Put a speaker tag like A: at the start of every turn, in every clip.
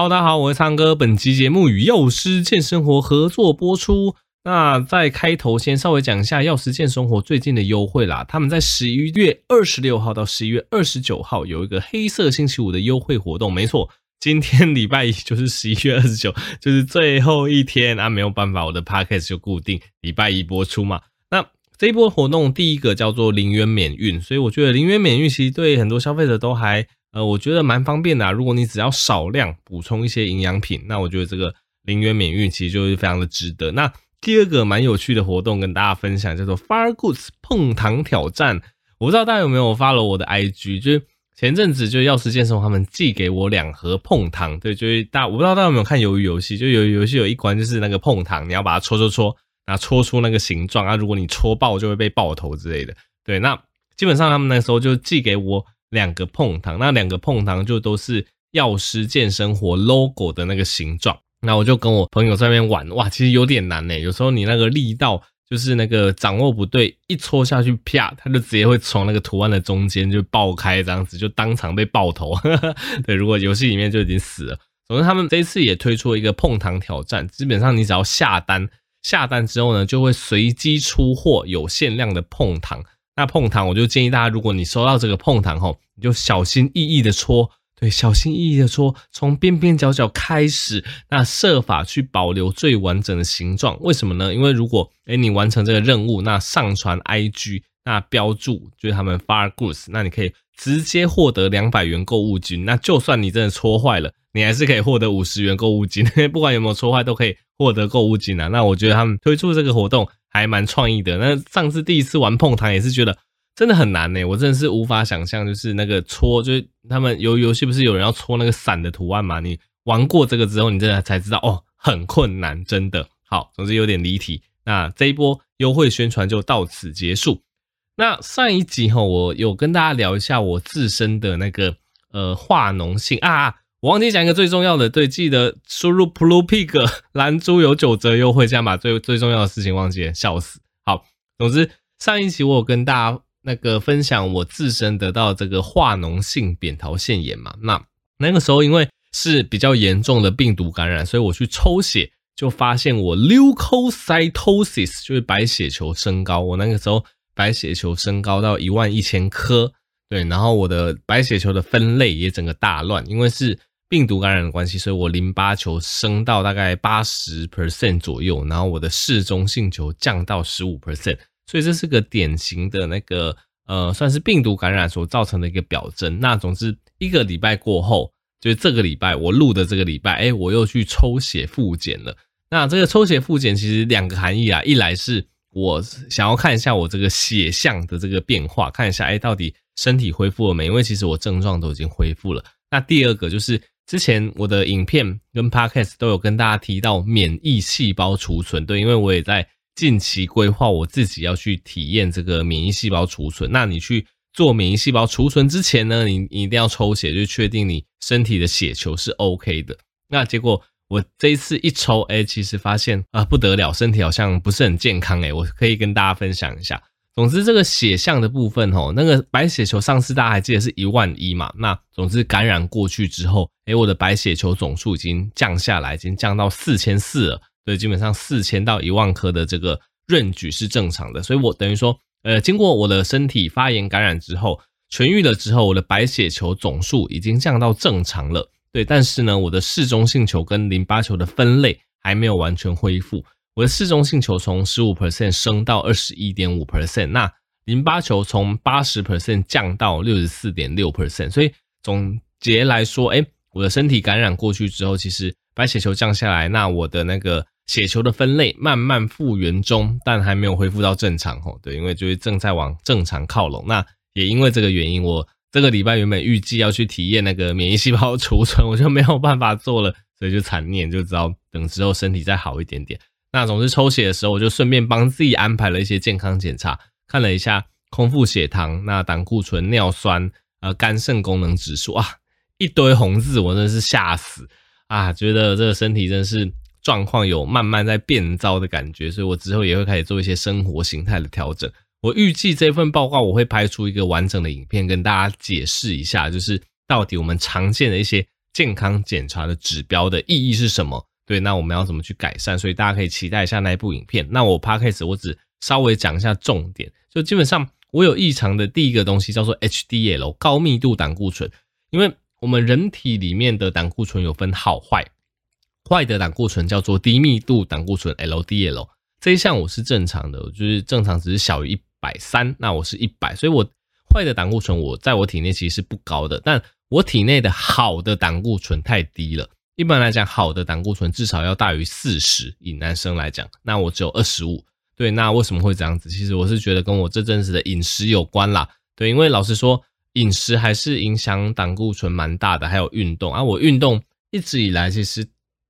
A: Hello，大家好，我是苍哥。本期节目与药师健生活合作播出。那在开头先稍微讲一下药师健生活最近的优惠啦。他们在十一月二十六号到十一月二十九号有一个黑色星期五的优惠活动。没错，今天礼拜一就是十一月二十九，就是最后一天啊。没有办法，我的 podcast 就固定礼拜一播出嘛。那这一波活动第一个叫做零元免运，所以我觉得零元免运其实对很多消费者都还。呃，我觉得蛮方便的啊。如果你只要少量补充一些营养品，那我觉得这个零元免运其实就是非常的值得。那第二个蛮有趣的活动跟大家分享，叫做 Fire Goods 碰糖挑战。我不知道大家有没有发了我的 IG，就是前阵子就药师健身他们寄给我两盒碰糖，对，就是大我不知道大家有没有看鱿鱼游戏，就鱿鱼游戏有一关就是那个碰糖，你要把它戳戳戳，然后戳出那个形状啊，如果你戳爆就会被爆头之类的。对，那基本上他们那时候就寄给我。两个碰糖，那两个碰糖就都是药师健生活 logo 的那个形状。那我就跟我朋友在那边玩，哇，其实有点难诶。有时候你那个力道就是那个掌握不对，一戳下去，啪，它就直接会从那个图案的中间就爆开，这样子就当场被爆头。对，如果游戏里面就已经死了。总之，他们这一次也推出了一个碰糖挑战，基本上你只要下单，下单之后呢，就会随机出货有限量的碰糖。那碰糖，我就建议大家，如果你收到这个碰糖后，你就小心翼翼的戳，对，小心翼翼的戳，从边边角角开始，那设法去保留最完整的形状。为什么呢？因为如果诶你完成这个任务，那上传 IG，那标注就是他们 Fire Goods，那你可以直接获得两百元购物金。那就算你真的戳坏了，你还是可以获得五十元购物金。不管有没有戳坏，都可以获得购物金啊。那我觉得他们推出这个活动。还蛮创意的。那上次第一次玩碰糖也是觉得真的很难呢，我真的是无法想象，就是那个戳，就是他们游游戏不是有人要戳那个伞的图案嘛？你玩过这个之后，你真的才知道哦，很困难，真的。好，总之有点离题。那这一波优惠宣传就到此结束。那上一集哈，我有跟大家聊一下我自身的那个呃化脓性啊。我忘记讲一个最重要的，对，记得输入 Blue Pig 蓝猪有九折优惠，这样把最最重要的事情忘记了，笑死。好，总之上一期我有跟大家那个分享我自身得到这个化脓性扁桃腺炎嘛，那那个时候因为是比较严重的病毒感染，所以我去抽血就发现我 leukocytosis 就是白血球升高，我那个时候白血球升高到一万一千颗，对，然后我的白血球的分类也整个大乱，因为是。病毒感染的关系，所以我淋巴球升到大概八十 percent 左右，然后我的嗜中性球降到十五 percent，所以这是个典型的那个呃，算是病毒感染所造成的一个表征。那总之一个礼拜过后，就是这个礼拜我录的这个礼拜，哎，我又去抽血复检了。那这个抽血复检其实两个含义啊，一来是我想要看一下我这个血象的这个变化，看一下哎到底身体恢复了没，因为其实我症状都已经恢复了。那第二个就是。之前我的影片跟 Podcast 都有跟大家提到免疫细胞储存，对，因为我也在近期规划我自己要去体验这个免疫细胞储存。那你去做免疫细胞储存之前呢，你你一定要抽血，就确定你身体的血球是 OK 的。那结果我这一次一抽，哎，其实发现啊不得了，身体好像不是很健康，哎，我可以跟大家分享一下。总之，这个血象的部分吼，那个白血球上次大家还记得是一万一嘛？那总之感染过去之后，诶，我的白血球总数已经降下来，已经降到四千四了。对，基本上四千到一万颗的这个润举是正常的。所以我等于说，呃，经过我的身体发炎感染之后，痊愈了之后，我的白血球总数已经降到正常了。对，但是呢，我的嗜中性球跟淋巴球的分类还没有完全恢复。我的嗜中性球从十五 percent 升到二十一点五 percent，那淋巴球从八十 percent 降到六十四点六 percent，所以总结来说，诶，我的身体感染过去之后，其实白血球降下来，那我的那个血球的分类慢慢复原中，但还没有恢复到正常吼，对，因为就是正在往正常靠拢。那也因为这个原因，我这个礼拜原本预计要去体验那个免疫细胞储存，我就没有办法做了，所以就惨念，就知道等之后身体再好一点点。那总之抽血的时候，我就顺便帮自己安排了一些健康检查，看了一下空腹血糖、那胆固醇、尿酸、呃肝肾功能指数啊，一堆红字，我真的是吓死啊！觉得这个身体真是状况有慢慢在变糟的感觉，所以我之后也会开始做一些生活形态的调整。我预计这份报告我会拍出一个完整的影片，跟大家解释一下，就是到底我们常见的一些健康检查的指标的意义是什么？对，那我们要怎么去改善？所以大家可以期待一下那一部影片。那我 Podcast 我只稍微讲一下重点，就基本上我有异常的第一个东西叫做 HDL 高密度胆固醇，因为我们人体里面的胆固醇有分好坏，坏的胆固醇叫做低密度胆固醇 LDL，这一项我是正常的，就是正常只是小于一百三，那我是一百，所以我。坏的胆固醇，我在我体内其实是不高的，但我体内的好的胆固醇太低了。一般来讲，好的胆固醇至少要大于四十，以男生来讲，那我只有二十五。对，那为什么会这样子？其实我是觉得跟我这阵子的饮食有关啦。对，因为老实说，饮食还是影响胆固醇蛮大的，还有运动啊。我运动一直以来其实，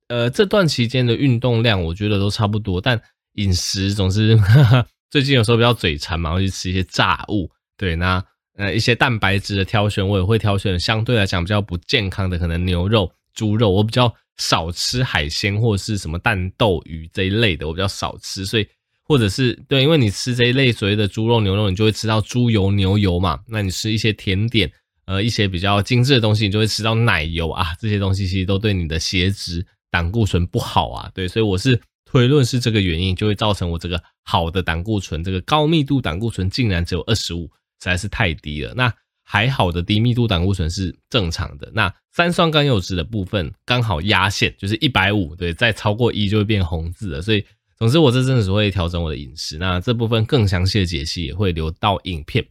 A: 呃，这段期间的运动量我觉得都差不多，但饮食总是哈哈，最近有时候比较嘴馋嘛，会去吃一些炸物。对，那。呃，一些蛋白质的挑选，我也会挑选相对来讲比较不健康的，可能牛肉、猪肉，我比较少吃海鲜或者是什么蛋、豆、鱼这一类的，我比较少吃。所以，或者是对，因为你吃这一类所谓的猪肉、牛肉，你就会吃到猪油、牛油嘛。那你吃一些甜点，呃，一些比较精致的东西，你就会吃到奶油啊，这些东西其实都对你的血脂、胆固醇不好啊。对，所以我是推论是这个原因，就会造成我这个好的胆固醇，这个高密度胆固醇竟然只有二十五。实在是太低了。那还好的低密度胆固醇是正常的。那三酸甘油脂的部分刚好压线，就是一百五。对，再超过一就会变红字了。所以，总之我这阵子会调整我的饮食。那这部分更详细的解析也会留到影片。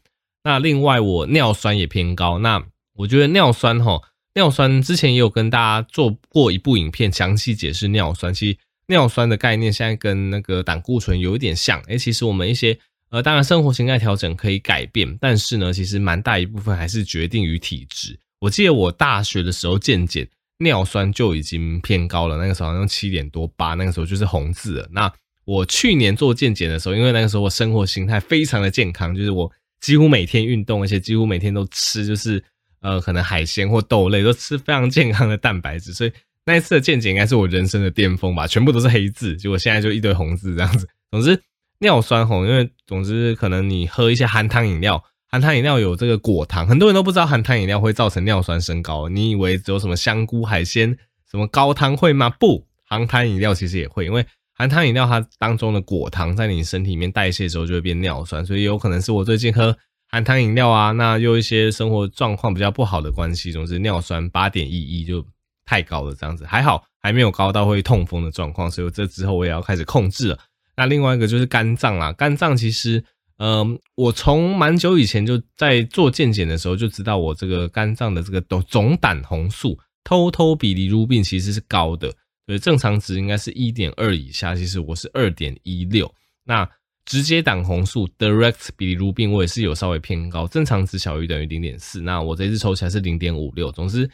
A: 那另外，我尿酸也偏高。那我觉得尿酸哈，尿酸之前也有跟大家做过一部影片，详细解释尿酸。其实尿酸的概念现在跟那个胆固醇有一点像。诶，其实我们一些。呃，当然，生活形态调整可以改变，但是呢，其实蛮大一部分还是决定于体质。我记得我大学的时候健检，尿酸就已经偏高了，那个时候好像七点多八，那个时候就是红字了。那我去年做健检的时候，因为那个时候我生活形态非常的健康，就是我几乎每天运动，而且几乎每天都吃，就是呃，可能海鲜或豆类都吃非常健康的蛋白质，所以那一次的健检应该是我人生的巅峰吧，全部都是黑字，结果现在就一堆红字这样子。总之。尿酸红，因为总之可能你喝一些含糖饮料，含糖饮料有这个果糖，很多人都不知道含糖饮料会造成尿酸升高。你以为只有什么香菇、海鲜、什么高汤会吗？不，含糖饮料其实也会，因为含糖饮料它当中的果糖在你身体里面代谢之后就会变尿酸，所以有可能是我最近喝含糖饮料啊，那又一些生活状况比较不好的关系，总之尿酸八点一一就太高了，这样子还好还没有高到会痛风的状况，所以这之后我也要开始控制了。那另外一个就是肝脏啦，肝脏其实，嗯、我从蛮久以前就在做健检的时候就知道，我这个肝脏的这个总总胆红素 total bilirubin 其实是高的，所以正常值应该是一点二以下，其实我是二点一六。那直接胆红素 direct bilirubin 我也是有稍微偏高，正常值小于等于零点四，那我这次抽起来是零点五六，总之。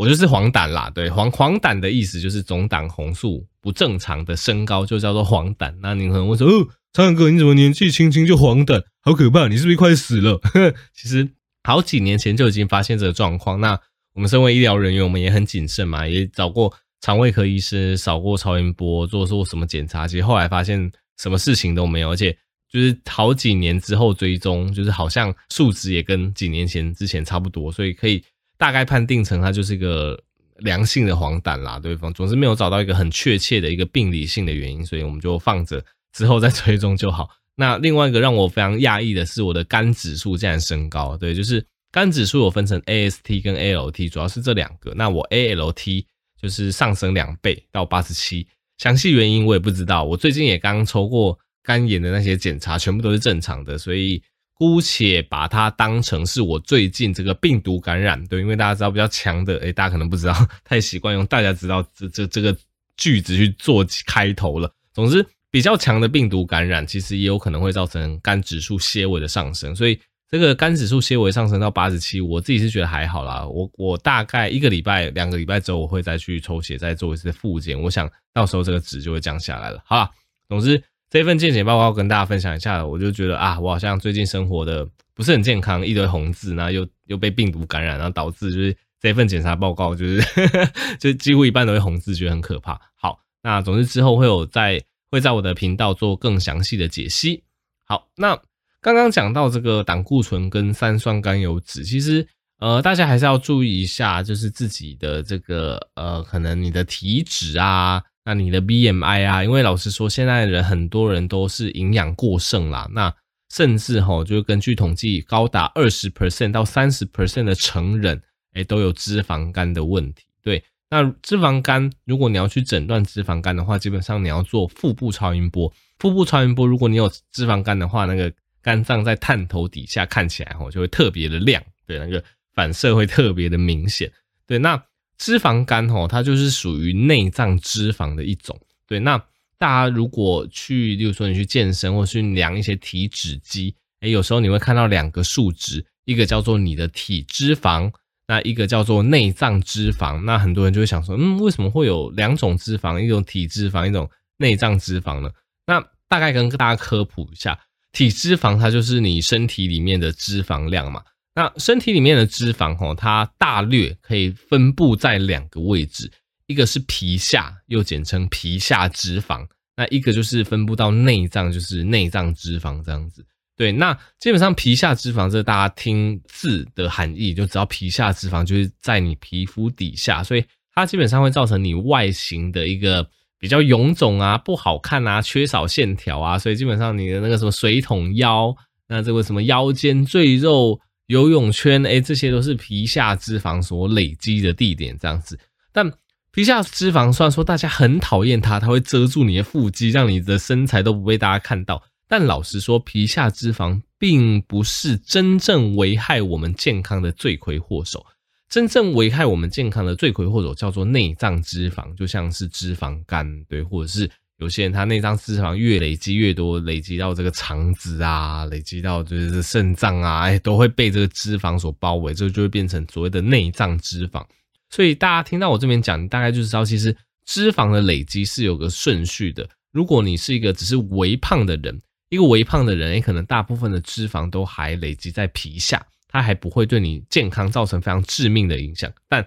A: 我就是黄疸啦，对，黄黄疸的意思就是总胆红素不正常的升高，就叫做黄疸。那你可能会说，哦，苍蓝鸽，你怎么年纪轻轻就黄疸？好可怕，你是不是快死了？其实好几年前就已经发现这个状况。那我们身为医疗人员，我们也很谨慎嘛，也找过肠胃科医师，扫过超音波，做过什么检查，其实后来发现什么事情都没有，而且就是好几年之后追踪，就是好像数值也跟几年前之前差不多，所以可以。大概判定成它就是一个良性的黄疸啦，对方总是没有找到一个很确切的一个病理性的原因，所以我们就放着之后再追踪就好。那另外一个让我非常讶异的是，我的肝指数竟然升高，对，就是肝指数有分成 AST 跟 ALT，主要是这两个。那我 ALT 就是上升两倍到八十七，详细原因我也不知道。我最近也刚抽过肝炎的那些检查，全部都是正常的，所以。姑且把它当成是我最近这个病毒感染，对，因为大家知道比较强的，诶，大家可能不知道，太习惯用大家知道这这这个句子去做开头了。总之，比较强的病毒感染，其实也有可能会造成肝指数些微的上升，所以这个肝指数些微上升到八十七，我自己是觉得还好啦。我我大概一个礼拜、两个礼拜之后，我会再去抽血，再做一次复检，我想到时候这个值就会降下来了。好啦，总之。这份健检报告跟大家分享一下，我就觉得啊，我好像最近生活的不是很健康，一堆红字，然后又又被病毒感染，然后导致就是这份检查报告就是呵 呵就几乎一半都是红字，觉得很可怕。好，那总之之后会有在会在我的频道做更详细的解析。好，那刚刚讲到这个胆固醇跟三酸甘油酯，其实呃，大家还是要注意一下，就是自己的这个呃，可能你的体脂啊，那你的 BMI 啊，因为老实说，现在的人很多人都是营养过剩啦，那甚至齁，就根据统计，高达二十 percent 到三十 percent 的成人，诶，都有脂肪肝的问题。对，那脂肪肝，如果你要去诊断脂肪肝的话，基本上你要做腹部超音波。腹部超音波，如果你有脂肪肝的话，那个肝脏在探头底下看起来齁，就会特别的亮，对，那个。反射会特别的明显，对，那脂肪肝吼，它就是属于内脏脂肪的一种，对，那大家如果去，例如说你去健身或去量一些体脂机，诶，有时候你会看到两个数值，一个叫做你的体脂肪，那一个叫做内脏脂肪，那很多人就会想说，嗯，为什么会有两种脂肪，一种体脂肪，一种内脏脂肪呢？那大概跟大家科普一下，体脂肪它就是你身体里面的脂肪量嘛。那身体里面的脂肪，吼，它大略可以分布在两个位置，一个是皮下，又简称皮下脂肪；那一个就是分布到内脏，就是内脏脂肪这样子。对，那基本上皮下脂肪，这大家听字的含义，就知道皮下脂肪就是在你皮肤底下，所以它基本上会造成你外形的一个比较臃肿啊、不好看啊、缺少线条啊，所以基本上你的那个什么水桶腰，那这个什么腰间赘肉。游泳圈，哎，这些都是皮下脂肪所累积的地点，这样子。但皮下脂肪虽然说大家很讨厌它，它会遮住你的腹肌，让你的身材都不被大家看到。但老实说，皮下脂肪并不是真正危害我们健康的罪魁祸首。真正危害我们健康的罪魁祸首叫做内脏脂肪，就像是脂肪肝，对，或者是。有些人他内脏脂肪越累积越多，累积到这个肠子啊，累积到就是肾脏啊，哎，都会被这个脂肪所包围，这就会变成所谓的内脏脂肪。所以大家听到我这边讲，大概就知道，其实脂肪的累积是有个顺序的。如果你是一个只是微胖的人，一个微胖的人，也，可能大部分的脂肪都还累积在皮下，它还不会对你健康造成非常致命的影响。但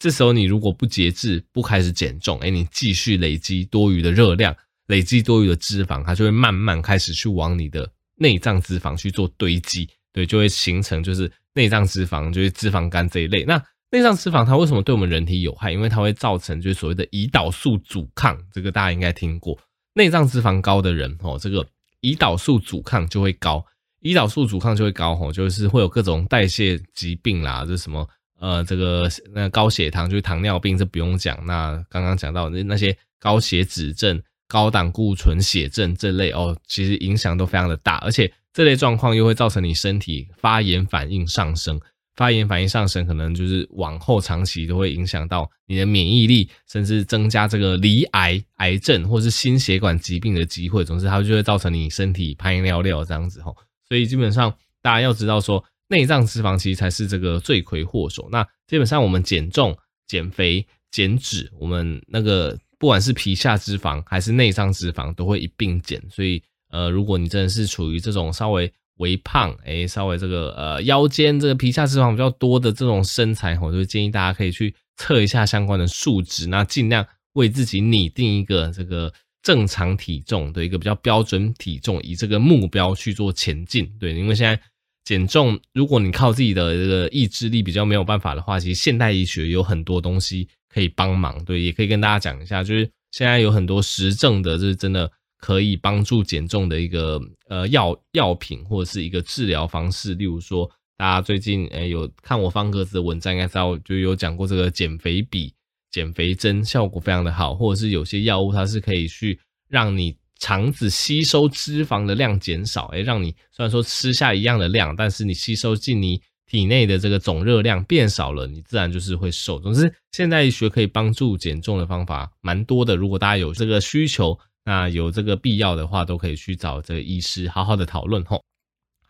A: 这时候你如果不节制，不开始减重，哎，你继续累积多余的热量，累积多余的脂肪，它就会慢慢开始去往你的内脏脂肪去做堆积，对，就会形成就是内脏脂肪，就是脂肪肝这一类。那内脏脂肪它为什么对我们人体有害？因为它会造成就是所谓的胰岛素阻抗，这个大家应该听过。内脏脂肪高的人，哦，这个胰岛素阻抗就会高，胰岛素阻抗就会高，吼，就是会有各种代谢疾病啦，这是什么？呃，这个那高血糖就是糖尿病，这不用讲。那刚刚讲到那那些高血脂症、高胆固醇血症这类哦，其实影响都非常的大，而且这类状况又会造成你身体发炎反应上升，发炎反应上升，可能就是往后长期都会影响到你的免疫力，甚至增加这个罹癌、癌症或是心血管疾病的机会。总之，它就会造成你身体排尿尿这样子吼。所以基本上大家要知道说。内脏脂肪其实才是这个罪魁祸首。那基本上我们减重、减肥、减脂，我们那个不管是皮下脂肪还是内脏脂肪，都会一并减。所以，呃，如果你真的是处于这种稍微微胖，诶，稍微这个呃腰间这个皮下脂肪比较多的这种身材，我就建议大家可以去测一下相关的数值，那尽量为自己拟定一个这个正常体重的一个比较标准体重，以这个目标去做前进。对，因为现在。减重，如果你靠自己的这个意志力比较没有办法的话，其实现代医学有很多东西可以帮忙。对，也可以跟大家讲一下，就是现在有很多实证的，就是真的可以帮助减重的一个呃药药品或者是一个治疗方式。例如说，大家最近诶有看我方格子的文章，应该知道就有讲过这个减肥笔、减肥针效果非常的好，或者是有些药物它是可以去让你。肠子吸收脂肪的量减少，诶，让你虽然说吃下一样的量，但是你吸收进你体内的这个总热量变少了，你自然就是会瘦。总之，现代医学可以帮助减重的方法蛮多的。如果大家有这个需求，那有这个必要的话，都可以去找这个医师好好的讨论吼。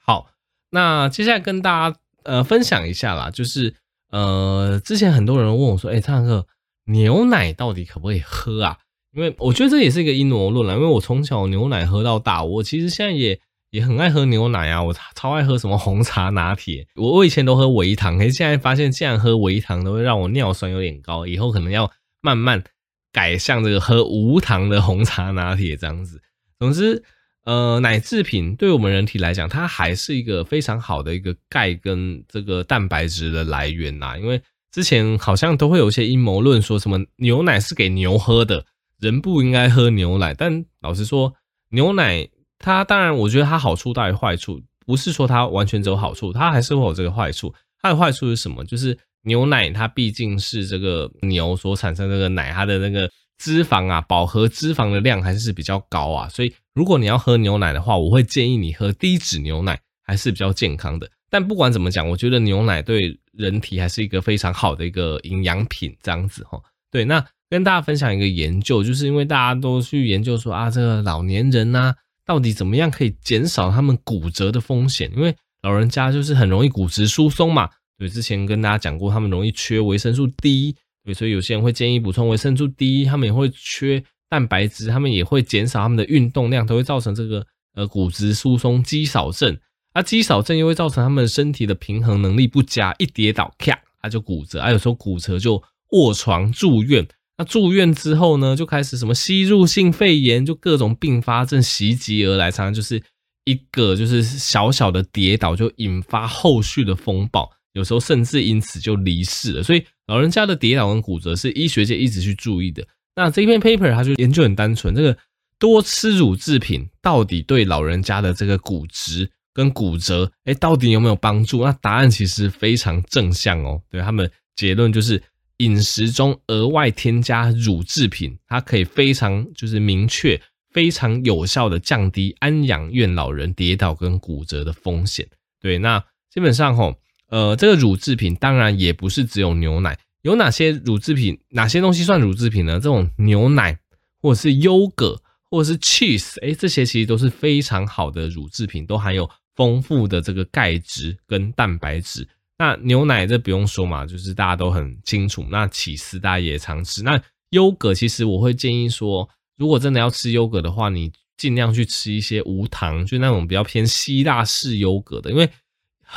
A: 好，那接下来跟大家呃分享一下啦，就是呃之前很多人问我说，诶，灿哥，牛奶到底可不可以喝啊？因为我觉得这也是一个阴谋论啦，因为我从小牛奶喝到大，我其实现在也也很爱喝牛奶啊，我超爱喝什么红茶拿铁，我我以前都喝维糖，可是现在发现竟然喝维糖都会让我尿酸有点高，以后可能要慢慢改向这个喝无糖的红茶拿铁这样子。总之，呃，奶制品对我们人体来讲，它还是一个非常好的一个钙跟这个蛋白质的来源呐。因为之前好像都会有一些阴谋论，说什么牛奶是给牛喝的，人不应该喝牛奶。但老实说，牛奶它当然，我觉得它好处大于坏处，不是说它完全只有好处，它还是会有这个坏处。它的坏处是什么？就是牛奶它毕竟是这个牛所产生这个奶，它的那个。脂肪啊，饱和脂肪的量还是比较高啊，所以如果你要喝牛奶的话，我会建议你喝低脂牛奶，还是比较健康的。但不管怎么讲，我觉得牛奶对人体还是一个非常好的一个营养品，这样子哈。对，那跟大家分享一个研究，就是因为大家都去研究说啊，这个老年人呐，到底怎么样可以减少他们骨折的风险？因为老人家就是很容易骨质疏松嘛。对，之前跟大家讲过，他们容易缺维生素 D。对，所以有些人会建议补充维生素 D，他们也会缺蛋白质，他们也会减少他们的运动量，都会造成这个呃骨质疏松、肌少症。啊，肌少症又会造成他们身体的平衡能力不佳，一跌倒咔，他就骨折。啊，有时候骨折就卧床住院。那住院之后呢，就开始什么吸入性肺炎，就各种并发症袭击而来，常常就是一个就是小小的跌倒就引发后续的风暴。有时候甚至因此就离世了，所以老人家的跌倒跟骨折是医学界一直去注意的。那这篇 paper 它就研究很单纯，这个多吃乳制品到底对老人家的这个骨质跟骨折，哎，到底有没有帮助？那答案其实非常正向哦。对，他们结论就是饮食中额外添加乳制品，它可以非常就是明确、非常有效的降低安养院老人跌倒跟骨折的风险。对，那基本上吼。呃，这个乳制品当然也不是只有牛奶，有哪些乳制品？哪些东西算乳制品呢？这种牛奶，或者是优格，或者是 cheese，诶，这些其实都是非常好的乳制品，都含有丰富的这个钙质跟蛋白质。那牛奶这不用说嘛，就是大家都很清楚。那起司大家也常吃。那优格其实我会建议说，如果真的要吃优格的话，你尽量去吃一些无糖，就那种比较偏希腊式优格的，因为。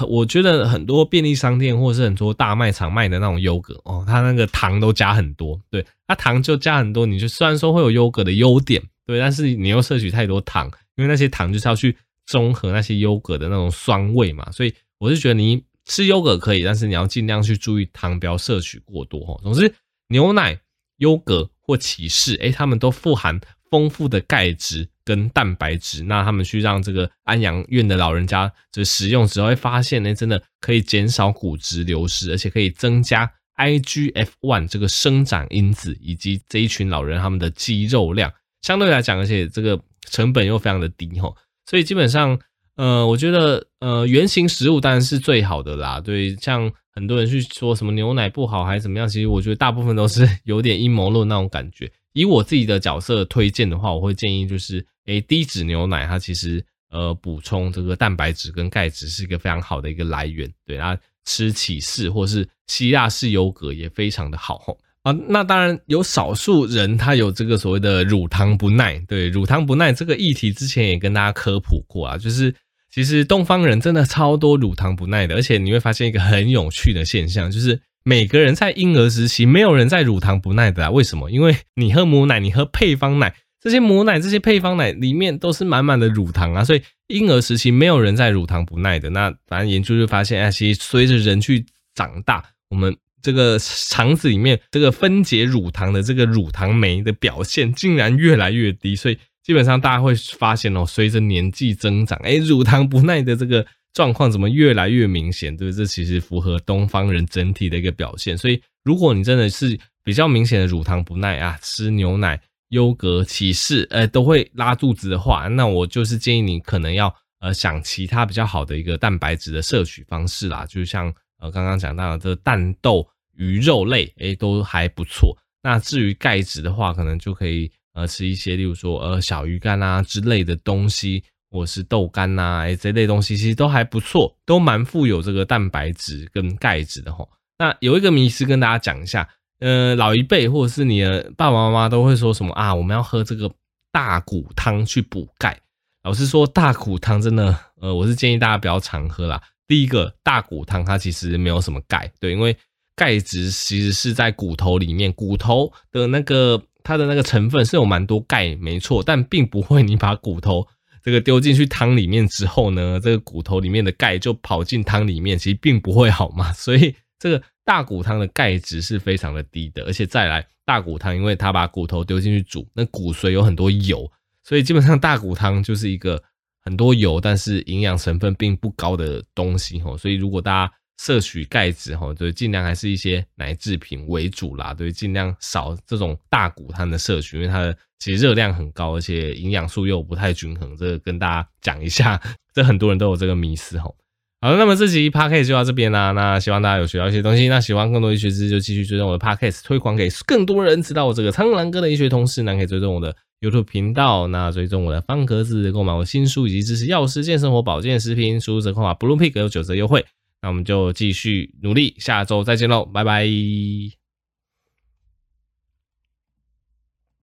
A: 我觉得很多便利商店或者是很多大卖场卖的那种优格哦，它那个糖都加很多，对，它糖就加很多，你就虽然说会有优格的优点，对，但是你又摄取太多糖，因为那些糖就是要去中和那些优格的那种酸味嘛，所以我是觉得你吃优格可以，但是你要尽量去注意糖不要摄取过多哈。总之，牛奶、优格或起司，诶，它们都富含丰富的钙质。跟蛋白质，那他们去让这个安养院的老人家就使用时候，会发现呢，真的可以减少骨质流失，而且可以增加 IGF-1 这个生长因子，以及这一群老人他们的肌肉量，相对来讲，而且这个成本又非常的低吼，所以基本上，呃，我觉得，呃，原型食物当然是最好的啦。对，像很多人去说什么牛奶不好还是怎么样，其实我觉得大部分都是 有点阴谋论那种感觉。以我自己的角色推荐的话，我会建议就是。诶，低脂牛奶它其实呃补充这个蛋白质跟钙质是一个非常好的一个来源，对，它吃起士或是希腊式优格也非常的好啊。那当然有少数人他有这个所谓的乳糖不耐，对，乳糖不耐这个议题之前也跟大家科普过啊，就是其实东方人真的超多乳糖不耐的，而且你会发现一个很有趣的现象，就是每个人在婴儿时期没有人在乳糖不耐的啊，为什么？因为你喝母奶，你喝配方奶。这些母奶、这些配方奶里面都是满满的乳糖啊，所以婴儿时期没有人在乳糖不耐的。那反正研究就发现，哎，其实随着人去长大，我们这个肠子里面这个分解乳糖的这个乳糖酶的表现竟然越来越低。所以基本上大家会发现哦，随着年纪增长，哎，乳糖不耐的这个状况怎么越来越明显？对不对，这其实符合东方人整体的一个表现。所以如果你真的是比较明显的乳糖不耐啊，吃牛奶。优格、起士，呃，都会拉肚子的话，那我就是建议你可能要呃想其他比较好的一个蛋白质的摄取方式啦，就像呃刚刚讲到的这蛋豆、鱼肉类，诶，都还不错。那至于钙质的话，可能就可以呃吃一些，例如说呃小鱼干啊之类的东西，或是豆干呐，这类东西其实都还不错，都蛮富有这个蛋白质跟钙质的吼。那有一个迷思跟大家讲一下。呃，老一辈或者是你的爸爸妈妈都会说什么啊？我们要喝这个大骨汤去补钙。老实说，大骨汤真的，呃，我是建议大家不要常喝啦。第一个，大骨汤它其实没有什么钙，对，因为钙质其实是在骨头里面，骨头的那个它的那个成分是有蛮多钙，没错，但并不会你把骨头这个丢进去汤里面之后呢，这个骨头里面的钙就跑进汤里面，其实并不会好嘛。所以这个大骨汤的钙质是非常的低的，而且再来大骨汤，因为它把骨头丢进去煮，那骨髓有很多油，所以基本上大骨汤就是一个很多油，但是营养成分并不高的东西哦。所以如果大家摄取钙质哈，就尽量还是一些奶制品为主啦，对，尽量少这种大骨汤的摄取，因为它的其实热量很高，而且营养素又不太均衡。这个跟大家讲一下，这很多人都有这个迷思哈。好了，那么这集 Podcast 就到这边啦。那希望大家有学到一些东西。那喜欢更多医学知识，就继续追踪我的 Podcast，推广给更多人知道我这个苍蓝鸽的医学通识。那可以追踪我的 YouTube 频道，那追踪我的方格子，购买我新书以及支持药师健生活保健食品，输入折扣码 Blue Pig 有九折优惠。那我们就继续努力，下周再见喽，拜拜。